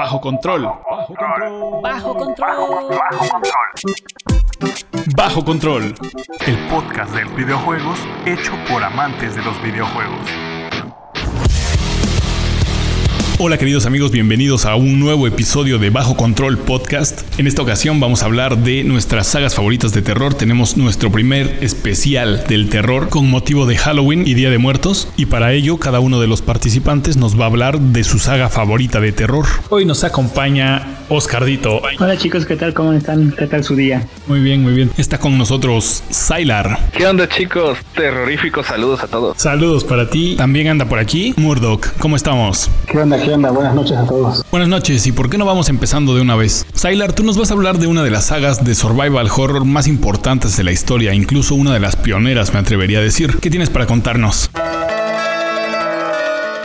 Bajo control. Bajo control. Bajo control. Bajo control. Bajo control. El podcast de videojuegos hecho por amantes de los videojuegos. Hola queridos amigos, bienvenidos a un nuevo episodio de Bajo Control Podcast. En esta ocasión vamos a hablar de nuestras sagas favoritas de terror. Tenemos nuestro primer especial del terror con motivo de Halloween y Día de Muertos. Y para ello cada uno de los participantes nos va a hablar de su saga favorita de terror. Hoy nos acompaña Oscardito. Hola chicos, ¿qué tal? ¿Cómo están? ¿Qué tal su día? Muy bien, muy bien. Está con nosotros Sylar. ¿Qué onda chicos? Terroríficos saludos a todos. Saludos para ti. También anda por aquí Murdoch. ¿Cómo estamos? ¿Qué onda? ¿Qué onda? Buenas noches a todos. Buenas noches, ¿y por qué no vamos empezando de una vez? Sylar, tú nos vas a hablar de una de las sagas de survival horror más importantes de la historia, incluso una de las pioneras, me atrevería a decir. ¿Qué tienes para contarnos?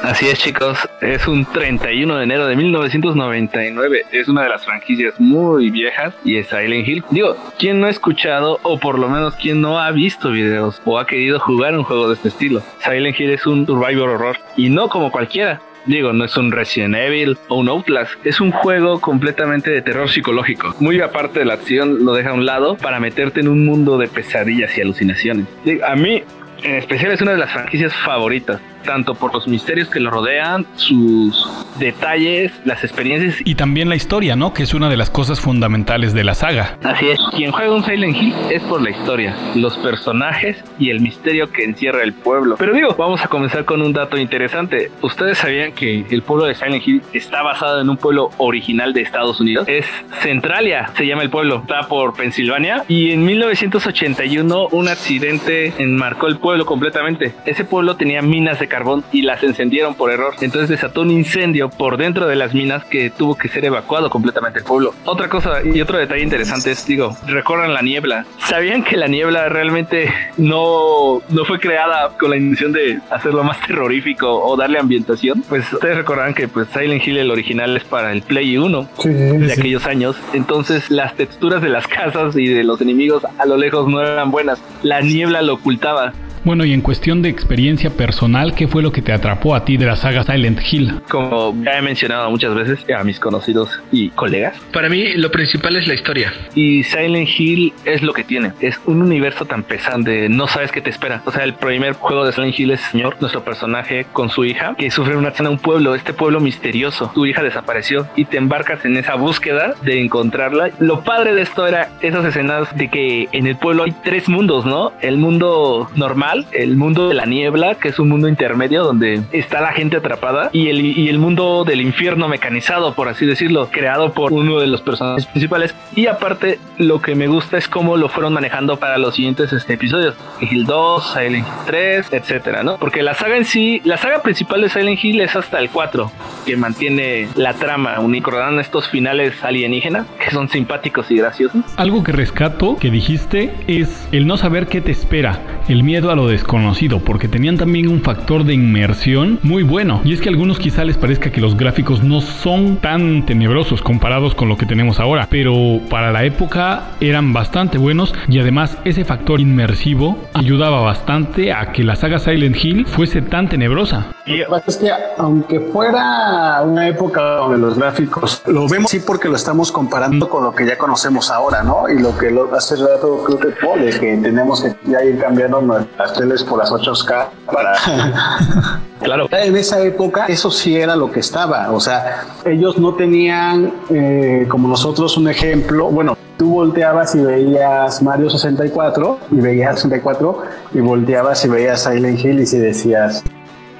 Así es chicos, es un 31 de enero de 1999, es una de las franquicias muy viejas y es Silent Hill. Digo, ¿quién no ha escuchado o por lo menos quien no ha visto videos o ha querido jugar un juego de este estilo? Silent Hill es un survival horror y no como cualquiera. Digo, no es un Resident Evil o un Outlast, es un juego completamente de terror psicológico. Muy aparte de la acción, lo deja a un lado para meterte en un mundo de pesadillas y alucinaciones. A mí, en especial, es una de las franquicias favoritas tanto por los misterios que lo rodean, sus detalles, las experiencias. Y también la historia, ¿no? Que es una de las cosas fundamentales de la saga. Así es, quien juega un Silent Hill es por la historia, los personajes y el misterio que encierra el pueblo. Pero digo, vamos a comenzar con un dato interesante. ¿Ustedes sabían que el pueblo de Silent Hill está basado en un pueblo original de Estados Unidos? Es Centralia, se llama el pueblo, está por Pensilvania. Y en 1981 un accidente enmarcó el pueblo completamente. Ese pueblo tenía minas de carbón y las encendieron por error. Entonces desató un incendio por dentro de las minas que tuvo que ser evacuado completamente el pueblo. Otra cosa y otro detalle interesante es, digo, recorran la niebla. ¿Sabían que la niebla realmente no, no fue creada con la intención de hacerlo más terrorífico o darle ambientación? Pues ustedes recordarán que pues Silent Hill el original es para el Play 1 Sí, de sí. aquellos años. Entonces las texturas de las casas y de los enemigos a lo lejos no eran buenas. La niebla lo ocultaba. Bueno, y en cuestión de experiencia personal, ¿qué fue lo que te atrapó a ti de la saga Silent Hill? Como ya he mencionado muchas veces a mis conocidos y colegas, para mí lo principal es la historia. Y Silent Hill es lo que tiene. Es un universo tan pesante, no sabes qué te espera. O sea, el primer juego de Silent Hill es señor, nuestro personaje con su hija, que sufre una escena en un pueblo, este pueblo misterioso. Tu hija desapareció y te embarcas en esa búsqueda de encontrarla. Lo padre de esto era esas escenas de que en el pueblo hay tres mundos, ¿no? El mundo normal, el mundo de la niebla, que es un mundo intermedio donde está la gente atrapada, y el, y el mundo del infierno mecanizado, por así decirlo, creado por uno de los personajes principales. Y aparte, lo que me gusta es cómo lo fueron manejando para los siguientes este, episodios. Hill 2, Silent Hill 3, etcétera, ¿no? Porque la saga en sí, la saga principal de Silent Hill es hasta el 4, que mantiene la trama, recordando estos finales alienígenas, que son simpáticos y graciosos. Algo que rescato que dijiste es el no saber qué te espera, el miedo a lo desconocido, porque tenían también un factor de inmersión muy bueno. Y es que a algunos quizá les parezca que los gráficos no son tan tenebrosos comparados con lo que tenemos ahora, pero para la época eran bastante buenos y además ese factor inmersivo ayudaba bastante a que la saga Silent Hill fuese tan tenebrosa. Lo que es que aunque fuera una época donde los gráficos lo vemos sí porque lo estamos comparando con lo que ya conocemos ahora, ¿no? Y lo que lo, hace rato creo que Paul, de que tenemos que ya ir cambiando nuestras teles por las 8K para... Claro. En esa época eso sí era lo que estaba, o sea, ellos no tenían eh, como nosotros un ejemplo, bueno, tú volteabas y veías Mario 64 y veías 64 y volteabas y veías Silent Hill y si decías,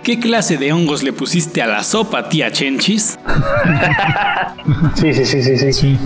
¿Qué clase de hongos le pusiste a la sopa, tía Chenchis? sí, sí, sí, sí, sí.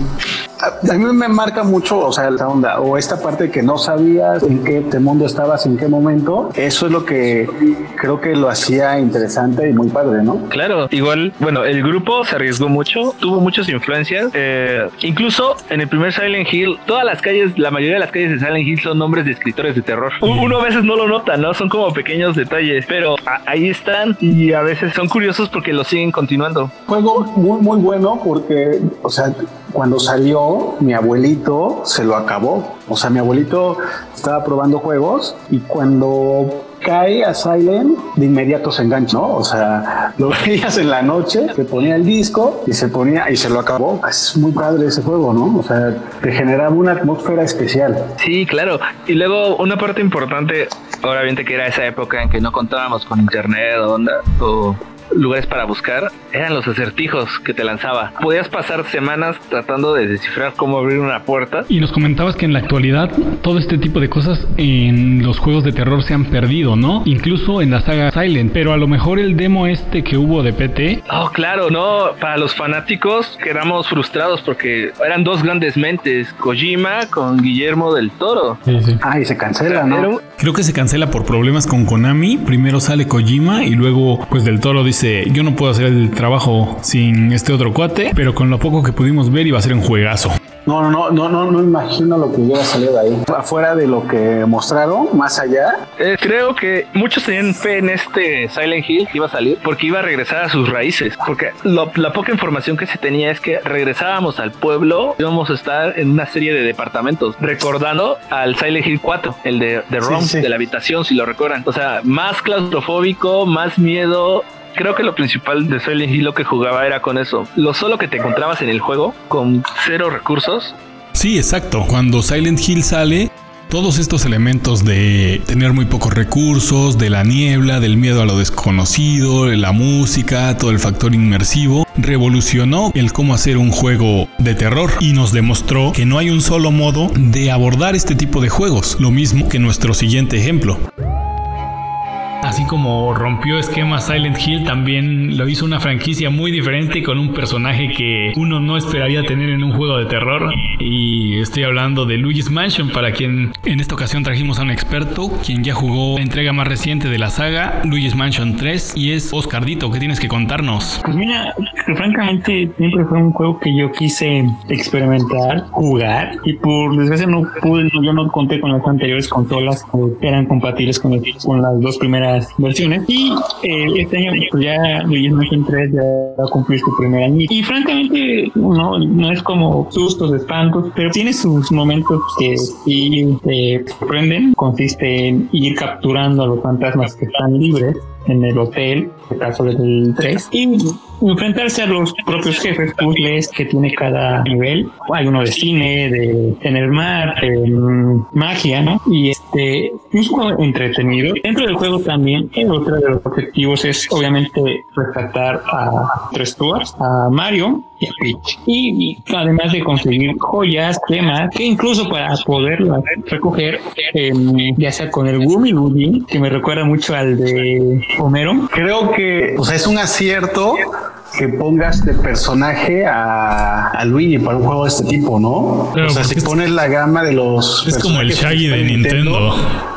A, a mí me marca mucho, o sea, la onda, o esta parte que no sabías en qué mundo estabas, en qué momento, eso es lo que creo que lo hacía interesante y muy padre, ¿no? Claro, igual, bueno, el grupo se arriesgó mucho, tuvo muchas influencias. eh, incluso en el primer Silent Hill, todas las calles, la mayoría de las calles de Silent Hill son nombres de escritores de terror. Uno a veces no lo nota, ¿no? Son como pequeños detalles, pero ahí están y a veces son curiosos porque lo siguen continuando. Juego muy, muy bueno porque, o sea, cuando salió, mi abuelito se lo acabó. O sea, mi abuelito estaba probando juegos y cuando cae a Silent, de inmediato se engancha, ¿no? O sea, lo veías en la noche, se ponía el disco y se ponía y se lo acabó. Es muy padre ese juego, ¿no? O sea, te generaba una atmósfera especial. Sí, claro. Y luego una parte importante, obviamente que era esa época en que no contábamos con internet o onda o lugares para buscar eran los acertijos que te lanzaba. Podías pasar semanas tratando de descifrar cómo abrir una puerta. Y nos comentabas que en la actualidad todo este tipo de cosas en los juegos de terror se han perdido, ¿no? Incluso en la saga Silent. Pero a lo mejor el demo este que hubo de PT. Oh, claro, no. Para los fanáticos quedamos frustrados porque eran dos grandes mentes. Kojima con Guillermo del Toro. Sí, sí. Ah, y se cancela, ¿no? Creo que se cancela por problemas con Konami. Primero sale Kojima y luego pues del Toro dice yo no puedo hacer el trabajo sin este otro cuate, pero con lo poco que pudimos ver iba a ser un juegazo. No, no, no, no, no imagino lo que hubiera salido de ahí. Afuera de lo que mostraron, más allá. Eh, creo que muchos tenían fe en este Silent Hill que iba a salir porque iba a regresar a sus raíces. Porque la poca información que se tenía es que regresábamos al pueblo, íbamos a estar en una serie de departamentos, recordando al Silent Hill 4, el de, de De la habitación, si lo recuerdan. O sea, más claustrofóbico, más miedo, creo que lo principal de Silent Hill lo que jugaba era con eso. Lo solo que te encontrabas en el juego, con cero recursos. Sí, exacto. Cuando Silent Hill sale, todos estos elementos de tener muy pocos recursos, de la niebla, del miedo a lo desconocido, la música, todo el factor inmersivo, revolucionó el cómo hacer un juego de terror y nos demostró que no hay un solo modo de abordar este tipo de juegos, lo mismo que nuestro siguiente ejemplo. Así como rompió esquema Silent Hill, también lo hizo una franquicia muy diferente con un personaje que uno no esperaría tener en un juego de terror. Y estoy hablando de Luigi's Mansion, para quien en esta ocasión trajimos a un experto, quien ya jugó la entrega más reciente de la saga, Luigi's Mansion 3, y es Oscardito, ¿qué tienes que contarnos? Pues mira, francamente siempre fue un juego que yo quise experimentar, jugar, y por desgracia no pude, yo no conté con las anteriores consolas que eran compatibles con, con las dos primeras versiones. Y eh, este año pues ya Luigi's Mansion 3 ya va a cumplir su primer año. Y francamente no, no es como sustos, espantos, pero tiene sus momentos que sí te sorprenden. Consiste en ir capturando a los fantasmas que están libres en el hotel, en el caso del 3, y enfrentarse a los propios jefes puzzles que tiene cada nivel. Hay uno de cine, de en el mar, en magia, ¿no? Y este es un juego entretenido. Dentro del juego también, otro de los objetivos es obviamente rescatar a tres Stuarts, a Mario y a Peach. Y, además de conseguir joyas, temas, que incluso para poderlas recoger, em, ya sea con el Gumi Luigi, que me recuerda mucho al de Homero. Creo que o sea, es un acierto que pongas de personaje a, Luigi para un juego de este tipo, ¿no? o sea, si pones la gama de los. Es como el Shaggy de Nintendo.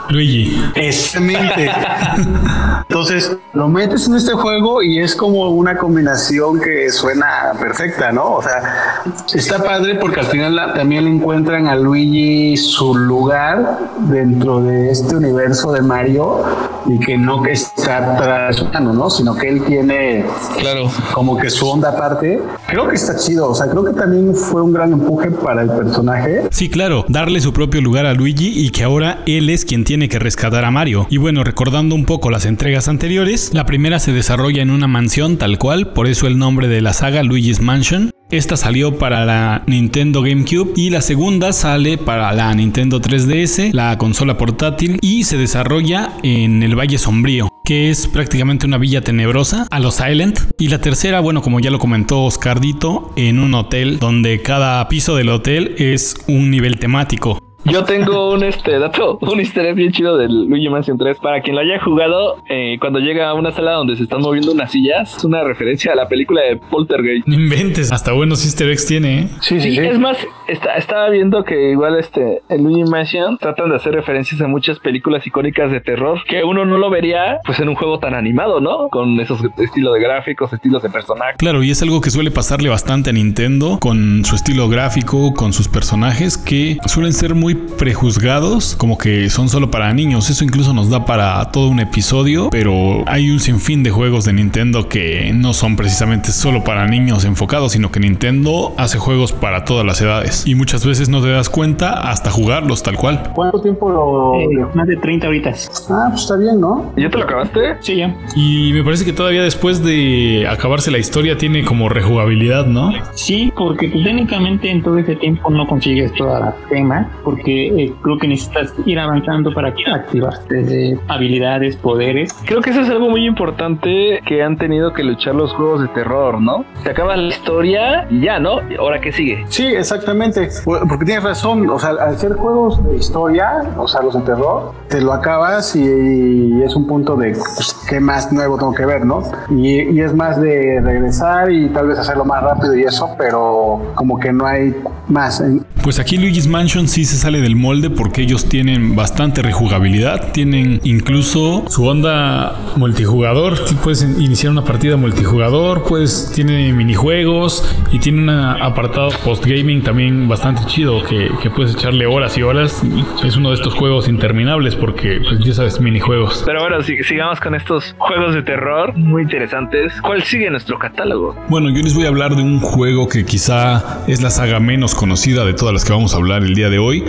Luigi. Exactamente. Entonces lo metes en este juego y es como una combinación que suena perfecta, ¿no? O sea, está padre porque al final también le encuentran a Luigi su lugar dentro de este universo de Mario y que no que está tras ¿no? Sino que él tiene claro. como que su onda aparte. Creo que está chido. O sea, creo que también fue un gran empuje para el personaje. Sí, claro. Darle su propio lugar a Luigi y que ahora él es quien tiene que rescatar a Mario. Y bueno, recordando un poco las entregas anteriores, la primera se desarrolla en una mansión tal cual, por eso el nombre de la saga Luigi's Mansion. Esta salió para la Nintendo GameCube y la segunda sale para la Nintendo 3DS, la consola portátil, y se desarrolla en el Valle Sombrío que es prácticamente una villa tenebrosa a los Silent. Y la tercera, bueno, como ya lo comentó Oscardito, en un hotel donde cada piso del hotel es un nivel temático. Yo tengo un este dato, un easter bien chido del Luigi Mansion 3. Para quien lo haya jugado, eh, cuando llega a una sala donde se están moviendo unas sillas, es una referencia a la película de Poltergeist. No inventes, hasta buenos easter eggs tiene. ¿eh? Sí, sí, sí, Es más, estaba viendo que igual este, el Luigi Mansion tratan de hacer referencias a muchas películas icónicas de terror que uno no lo vería pues en un juego tan animado, ¿no? Con esos estilos de gráficos, estilos de personajes. Claro, y es algo que suele pasarle bastante a Nintendo con su estilo gráfico, con sus personajes que suelen ser muy muy prejuzgados, como que son solo para niños. Eso incluso nos da para todo un episodio, pero hay un sinfín de juegos de Nintendo que no son precisamente solo para niños enfocados, sino que Nintendo hace juegos para todas las edades. Y muchas veces no te das cuenta hasta jugarlos tal cual. ¿Cuánto tiempo lo.? Eh, más de 30 horitas. Ah, pues está bien, ¿no? ¿Ya te lo acabaste? Sí, ya. Y me parece que todavía después de acabarse la historia tiene como rejugabilidad, ¿no? Sí, porque pues, técnicamente en todo ese tiempo no consigues toda la tema, porque eh, creo que necesitas ir avanzando para activarte de habilidades, poderes. Creo que eso es algo muy importante que han tenido que luchar los juegos de terror, ¿no? Se acaba la historia y ya, ¿no? ¿Ahora qué sigue? Sí, exactamente. Porque tienes razón. O sea, al ser juegos de historia, o sea, los de terror, te lo acabas y, es un punto de pues, qué más nuevo tengo que ver, ¿no? Y, y es más de regresar y tal vez hacerlo más rápido y eso, pero como que no hay más. Pues aquí Luigi's Mansion sí se sale del molde porque ellos tienen bastante rejugabilidad, tienen incluso su onda multijugador, puedes iniciar una partida multijugador, pues tiene minijuegos y tiene un apartado post-gaming también bastante chido que, que, puedes echarle horas y horas. Es uno de estos juegos interminables porque, pues ya sabes, minijuegos. Pero bueno, sigamos con estos juegos de terror muy interesantes. ¿Cuál sigue nuestro catálogo? Bueno, yo les voy a hablar de un juego que quizá es la saga menos conocida de todas las que vamos a hablar el día de hoy.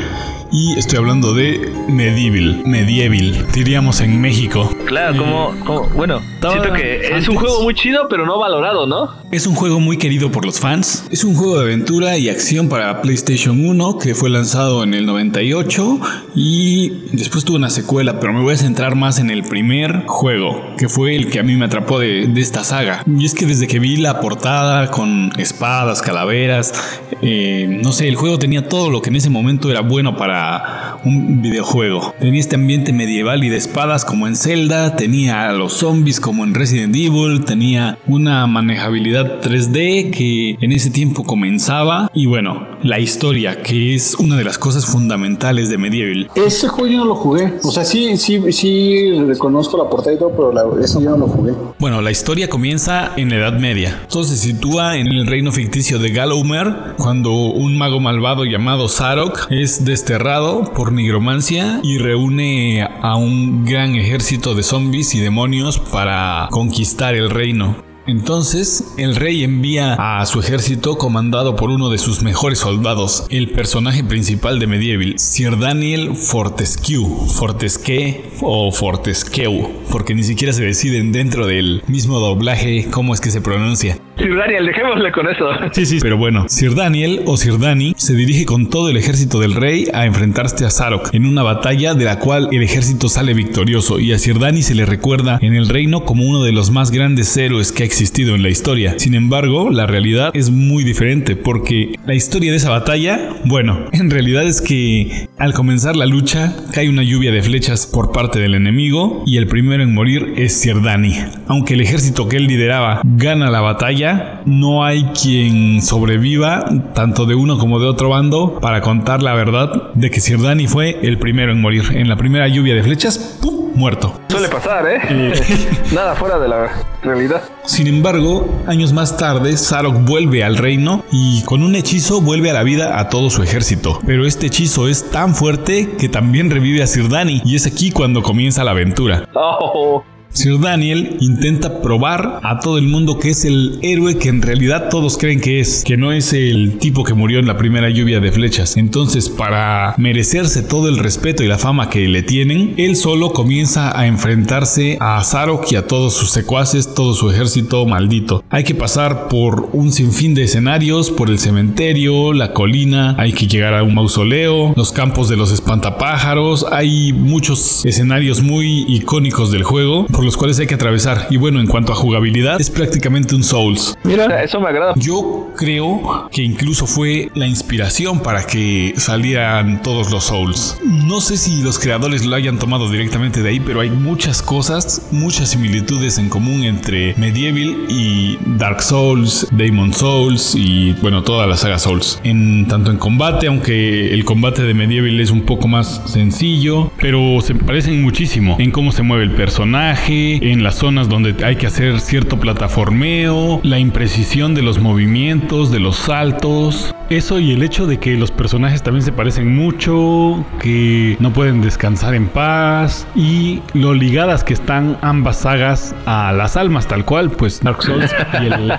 Y estoy hablando de Medieval, Medieval, diríamos en México. Claro, como, bueno, siento que es un juego muy chido, pero no valorado, ¿no? Es un juego muy querido por los fans. Es un juego de aventura y acción para PlayStation 1 que fue lanzado en el 98 y después tuvo una secuela, pero me voy a centrar más en el primer juego, que fue el que a mí me atrapó de, de esta saga. Y es que desde que vi la portada con espadas, calaveras, eh, no sé, el juego tenía todo lo que en ese momento era bueno para un videojuego. Tenía este ambiente medieval y de espadas como en Zelda, tenía a los zombies como en Resident Evil, tenía una manejabilidad 3D que en ese tiempo comenzaba y bueno, la historia que es una de las cosas fundamentales de Medieval. Ese juego yo no lo jugué, o sea, sí, sí, sí reconozco la portada y todo, pero la, ese yo no lo jugué. Bueno, la historia comienza en la Edad Media. Entonces se sitúa en el reino ficticio de Gallowmer cuando un mago malvado llamado Sarok es desterrado por nigromancia y reúne a un gran ejército de zombies y demonios para conquistar el reino. Entonces, el rey envía a su ejército comandado por uno de sus mejores soldados, el personaje principal de Medieval, Sir Daniel Fortescue, Fortesque o Fortescue, porque ni siquiera se deciden dentro del mismo doblaje cómo es que se pronuncia. Sir Daniel, dejémosle con eso. Sí, sí, pero bueno, Sir Daniel o Sir Dani se dirige con todo el ejército del rey a enfrentarse a Sarok en una batalla de la cual el ejército sale victorioso y a Sir Dani se le recuerda en el reino como uno de los más grandes héroes que ha existido en la historia. Sin embargo, la realidad es muy diferente porque la historia de esa batalla, bueno, en realidad es que al comenzar la lucha cae una lluvia de flechas por parte del enemigo y el primero en morir es Sir Dani. Aunque el ejército que él lideraba gana la batalla, no hay quien sobreviva, tanto de uno como de otro bando, para contar la verdad de que Sir Dani fue el primero en morir. En la primera lluvia de flechas, ¡pum! muerto. Suele pasar, ¿eh? Nada fuera de la realidad. Sin embargo, años más tarde, Sarok vuelve al reino y con un hechizo vuelve a la vida a todo su ejército. Pero este hechizo es tan fuerte que también revive a Sir Dani y es aquí cuando comienza la aventura. Oh. Sir Daniel intenta probar a todo el mundo que es el héroe que en realidad todos creen que es, que no es el tipo que murió en la primera lluvia de flechas. Entonces, para merecerse todo el respeto y la fama que le tienen, él solo comienza a enfrentarse a Zarok y a todos sus secuaces, todo su ejército maldito. Hay que pasar por un sinfín de escenarios, por el cementerio, la colina, hay que llegar a un mausoleo, los campos de los espantapájaros, hay muchos escenarios muy icónicos del juego los cuales hay que atravesar. Y bueno, en cuanto a jugabilidad, es prácticamente un Souls. Mira, eso me agrada. Yo creo que incluso fue la inspiración para que salieran todos los Souls. No sé si los creadores lo hayan tomado directamente de ahí, pero hay muchas cosas, muchas similitudes en común entre Medieval y Dark Souls, Demon Souls y bueno, toda la saga Souls. En tanto en combate, aunque el combate de Medieval es un poco más sencillo, pero se parecen muchísimo en cómo se mueve el personaje en las zonas donde hay que hacer cierto plataformeo, la imprecisión de los movimientos, de los saltos. Eso y el hecho de que los personajes también se parecen mucho, que no pueden descansar en paz y lo ligadas que están ambas sagas a las almas, tal cual, pues Dark Souls y el...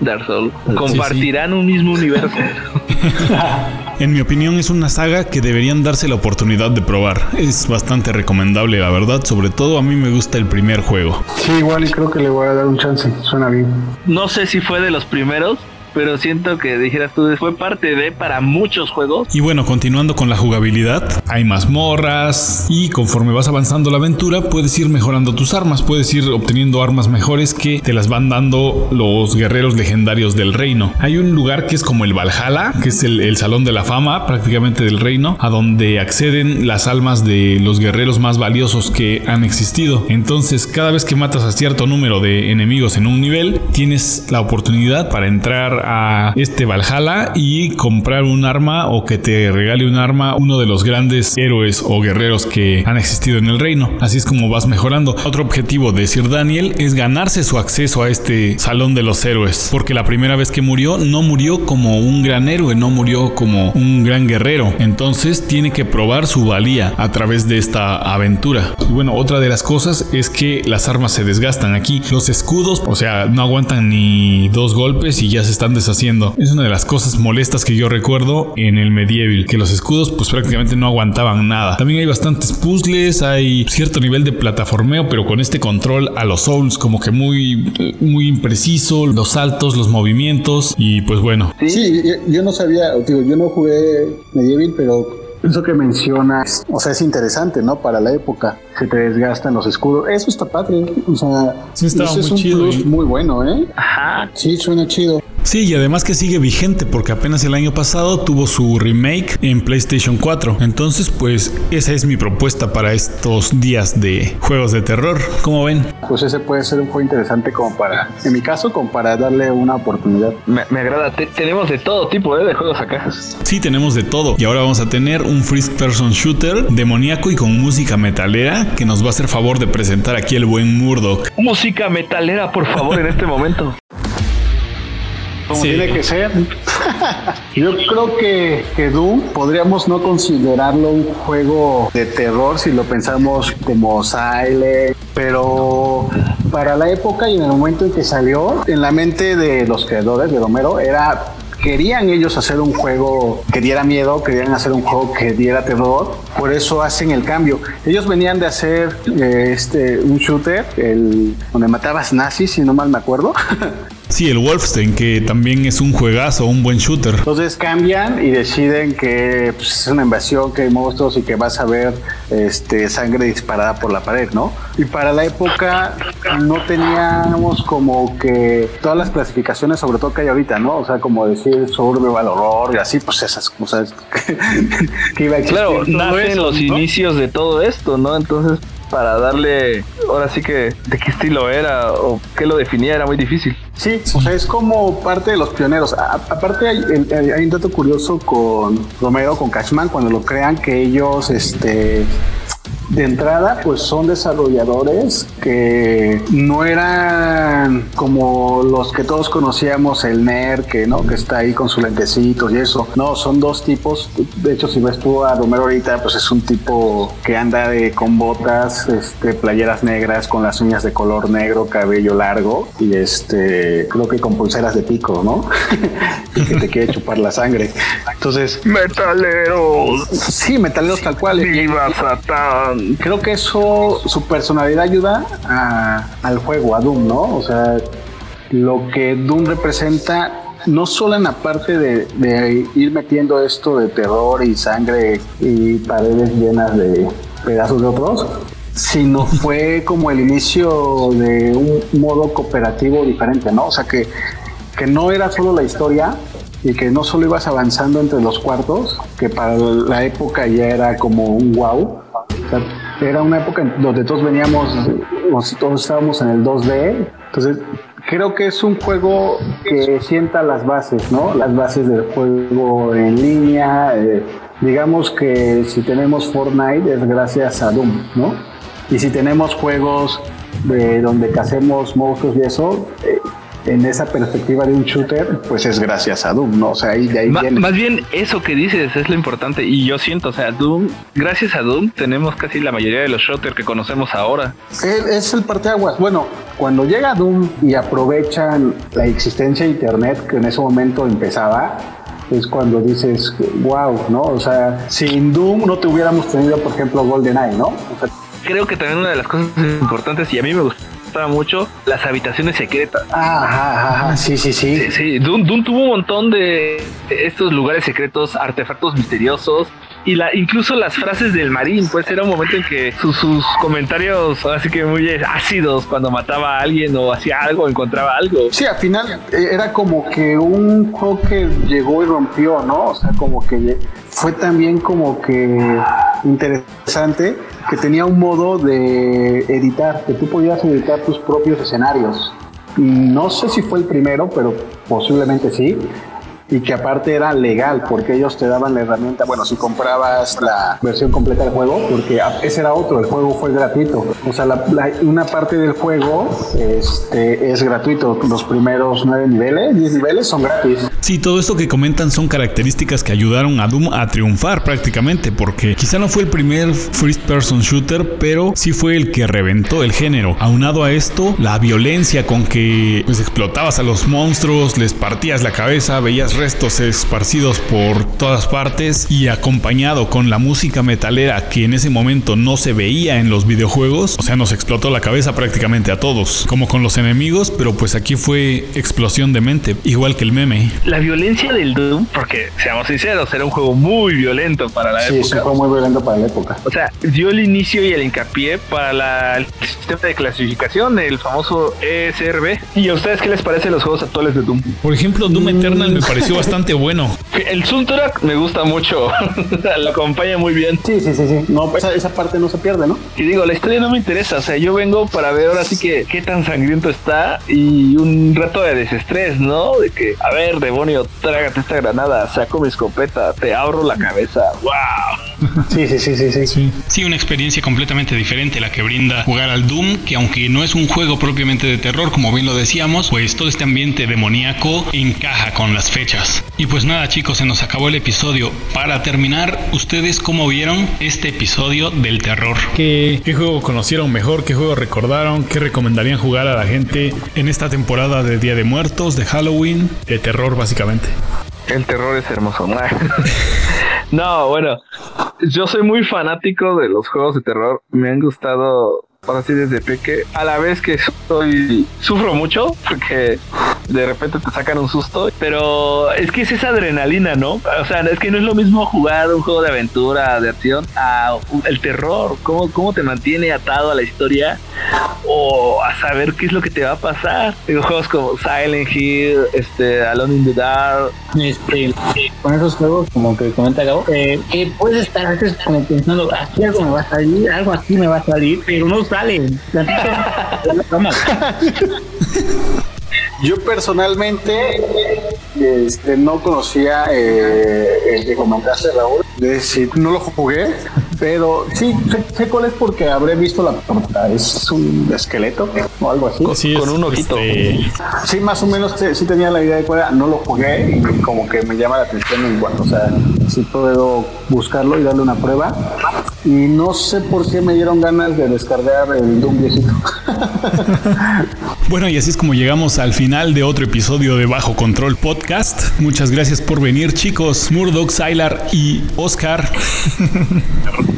Dark Souls. Compartirán un mismo universo. en mi opinión es una saga que deberían darse la oportunidad de probar. Es bastante recomendable, la verdad. Sobre todo a mí me gusta el primer juego. Sí, igual y creo que le voy a dar un chance. Suena bien. No sé si fue de los primeros, pero siento que dijeras tú, fue parte de para muchos juegos. Y bueno, continuando con la jugabilidad, hay mazmorras y conforme vas avanzando la aventura puedes ir mejorando tus armas, puedes ir obteniendo armas mejores que te las van dando los guerreros legendarios del reino. Hay un lugar que es como el Valhalla, que es el, el salón de la fama prácticamente del reino, a donde acceden las almas de los guerreros más valiosos que han existido. Entonces, cada vez que matas a cierto número de enemigos en un nivel, tienes la oportunidad para entrar a este Valhalla y comprar un arma o que te regale un arma uno de los grandes héroes o guerreros que han existido en el reino. Así es como vas mejorando. Otro objetivo de Sir Daniel es ganarse su acceso a este salón de los héroes, porque la primera vez que murió no murió como un gran héroe, no murió como un gran guerrero. Entonces tiene que probar su valía a través de esta aventura. Y bueno, otra de las cosas es que las armas se desgastan aquí. Los escudos, o sea, no aguantan ni dos golpes y ya se están deshaciendo. Es una de las cosas molestas que yo recuerdo en el medieval, que los escudos pues prácticamente no aguantaban nada. También hay bastantes puzzles, hay cierto nivel de plataformeo, pero con este control a los Souls como que muy, muy impreciso, los saltos, los movimientos y pues bueno. Sí, yo no sabía, digo, yo no jugué medieval, pero eso que mencionas, o sea, es interesante, ¿no? Para la época, se te desgastan los escudos. Eso está padre, o sea, sí, eso muy es un chido, plus ¿eh? muy bueno, ¿eh? Ajá. Sí, suena chido. Sí, y además que sigue vigente porque apenas el año pasado tuvo su remake en PlayStation 4. Entonces, pues esa es mi propuesta para estos días de juegos de terror. ¿Cómo ven? Pues ese puede ser un juego interesante como para, en mi caso, como para darle una oportunidad. Me, me agrada. Te- tenemos de todo tipo ¿eh? de juegos acá. Sí, tenemos de todo. Y ahora vamos a tener un first person shooter demoníaco y con música metalera que nos va a hacer favor de presentar aquí el buen Murdoch. Música metalera, por favor, en este momento. Como Sí. tiene que ser. Yo creo que, que Doom podríamos no considerarlo un juego de terror si lo pensamos como Silent, pero para la época y en el momento en que salió, en la mente de los creadores de Romero era querían ellos hacer un juego que diera miedo, querían hacer un juego que diera terror, por eso hacen el cambio. Ellos venían de hacer eh, este un shooter, el donde matabas nazis, si no mal me acuerdo. Sí, el Wolfenstein, que también es un juegazo, un buen shooter. Entonces cambian y deciden que pues, es una invasión, que hay monstruos y que vas a ver este, sangre disparada por la pared, ¿no? Y para la época no teníamos como que todas las clasificaciones, sobre todo que hay ahorita, ¿no? O sea, como decir survival horror y así, pues esas cosas que iba a existir. Claro, nacen los ¿no? inicios de todo esto, ¿no? Entonces, para darle, ahora sí que, de qué estilo era o qué lo definía era muy difícil. Sí, o sea, es como parte de los pioneros. A- aparte hay, hay- hay un dato curioso con Romero, con Cashman, cuando lo crean, que ellos, este, de entrada, pues son desarrolladores que no eran como los que todos conocíamos, el nerd, que no, que está ahí con sus lentecitos y eso. No, son dos tipos. De hecho, si ves tú a Romero ahorita, pues es un tipo que anda de, con botas, este, playeras negras, con las uñas de color negro, cabello largo y este, creo que con pulseras de pico, ¿no? y que te quiere chupar la sangre. Entonces, Metaleros, sí, metaleros tal cual. viva Satán. Creo que eso, su personalidad ayuda al juego, a Doom, ¿no? O sea, lo que Doom representa, no solo en la parte de, de ir metiendo esto de terror y sangre y paredes llenas de pedazos de otros, sino fue como el inicio de un modo cooperativo diferente, ¿no? O sea, que, que no era solo la historia, y que no solo ibas avanzando entre los cuartos, que para la época ya era como un wow. Sea, era una época donde todos veníamos, todos estábamos en el 2D. Entonces, creo que es un juego que sienta las bases, ¿no? Las bases del juego en línea. eh, digamos que si tenemos Fortnite es gracias a Doom, ¿no? Y si tenemos juegos de donde cacemos monstruos y eso, eh, en esa perspectiva de un shooter, pues es gracias a Doom, ¿no? O sea, ahí de ahí Ma- viene. Más bien, eso que dices es lo importante. Y yo siento, o sea, Doom, gracias a Doom, tenemos casi la mayoría de los shooters que conocemos ahora. Es, es el parteaguas. Bueno, cuando llega Doom y aprovechan la existencia de Internet, que en ese momento empezaba, es cuando dices, wow, ¿no? O sea, sin Doom no te hubiéramos tenido, por ejemplo, GoldenEye, ¿no? O sea, Creo que también una de las cosas importantes, y a mí me gustaba mucho, las habitaciones secretas. ah, ajá, ajá, sí, sí, sí. Sí, sí, Doom, Doom tuvo un montón de estos lugares secretos, artefactos misteriosos. Y la, incluso las frases del marín, pues era un momento en que sus, sus comentarios, así que muy ácidos, cuando mataba a alguien o hacía algo, encontraba algo. Sí, al final eh, era como que un juego que llegó y rompió, ¿no? O sea, como que fue también como que interesante que tenía un modo de editar, que tú podías editar tus propios escenarios. No sé si fue el primero, pero posiblemente sí. Y que aparte era legal, porque ellos te daban la herramienta, bueno, si comprabas la versión completa del juego, porque ese era otro, el juego fue gratuito. O sea, la- una parte del juego este, es gratuito. Los primeros nueve niveles, diez niveles son gratis. Sí, todo esto que comentan son características que ayudaron a Doom a triunfar prácticamente, porque quizá no fue el primer first person shooter, pero sí fue el que reventó el género. Aunado a esto, la violencia con que pues, explotabas a los monstruos, les partías la cabeza, veías restos esparcidos por todas partes y acompañado con la música metalera que en ese momento no se veía en los videojuegos, o sea, nos explotó la cabeza prácticamente a todos, como con los enemigos, pero pues aquí fue explosión de mente, igual que el meme. La violencia del Doom, porque seamos sinceros, era un juego muy violento para la Sí, época. eso fue muy violento para la época. O sea, dio el inicio y el hincapié para la- el sistema de clasificación, el famoso ESRB. ¿Y a ustedes qué les parecen los juegos actuales de Doom? Por ejemplo, Doom Eternal me pareció bastante bueno. El soundtrack me gusta mucho, lo acompaña muy bien. Sí, sí, sí, sí. No, esa, esa parte no se pierde, ¿no? Y digo, la historia no me interesa, o sea, yo vengo para ver ahora sí que qué tan sangriento está y un rato de desestrés, ¿no? De que, a ver, demonio, trágate esta granada, saco mi escopeta, te abro la cabeza, wow. Sí, sí, sí, sí, sí. Sí, una experiencia completamente diferente la que brinda jugar al Doom, que aunque no es un juego propiamente de terror, como bien lo decíamos, pues todo este ambiente demoníaco encaja con las fechas. Y pues nada chicos, se nos acabó el episodio. Para terminar, ¿ustedes cómo vieron este episodio del terror? ¿Qué, qué juego conocieron mejor? ¿Qué juego recordaron? ¿Qué recomendarían jugar a la gente en esta temporada de Día de Muertos, de Halloween, de terror básicamente? El terror es hermoso. No, bueno, yo soy muy fanático de los juegos de terror. Me han gustado, así desde peque. A la vez que soy, sufro mucho porque de repente te sacan un susto. Pero es que es esa adrenalina, ¿no? O sea, es que no es lo mismo jugar un juego de aventura, de acción, a el terror. ¿Cómo, cómo te mantiene atado a la historia o a saber qué es lo que te va a pasar? Digo, juegos como Silent Hill, este, Alone in the Dark, Este, con esos juegos, como que comenta Gabo, eh, que puedes estar antes como pensando, aquí algo me va a salir, algo aquí me va a salir, pero no sale. Yo personalmente este, no conocía eh, el que comentaste, Raúl. No lo jugué, pero sí, sé, sé cuál es porque habré visto la portada. Es un esqueleto o algo así. con un ojito. Sí, más o menos sí, sí tenía la idea de cuál era. No lo jugué y como que me llama la atención en cuanto, o sea, sí puedo buscarlo y darle una prueba. Y no sé por qué me dieron ganas de descargar el Doom viejito. Bueno, y así es como llegamos al final de otro episodio de Bajo Control Podcast. Muchas gracias por venir, chicos. Murdoch, Sylar y Oscar.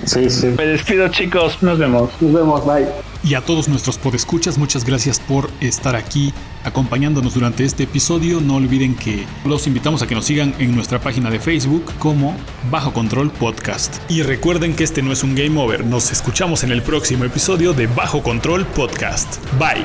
Sí, sí. Me despido, chicos. Nos vemos. Nos vemos, bye. Y a todos nuestros podescuchas, muchas gracias por estar aquí acompañándonos durante este episodio. No olviden que los invitamos a que nos sigan en nuestra página de Facebook como Bajo Control Podcast. Y recuerden que este no es un game over. Nos escuchamos en el próximo episodio de Bajo Control Podcast. Bye.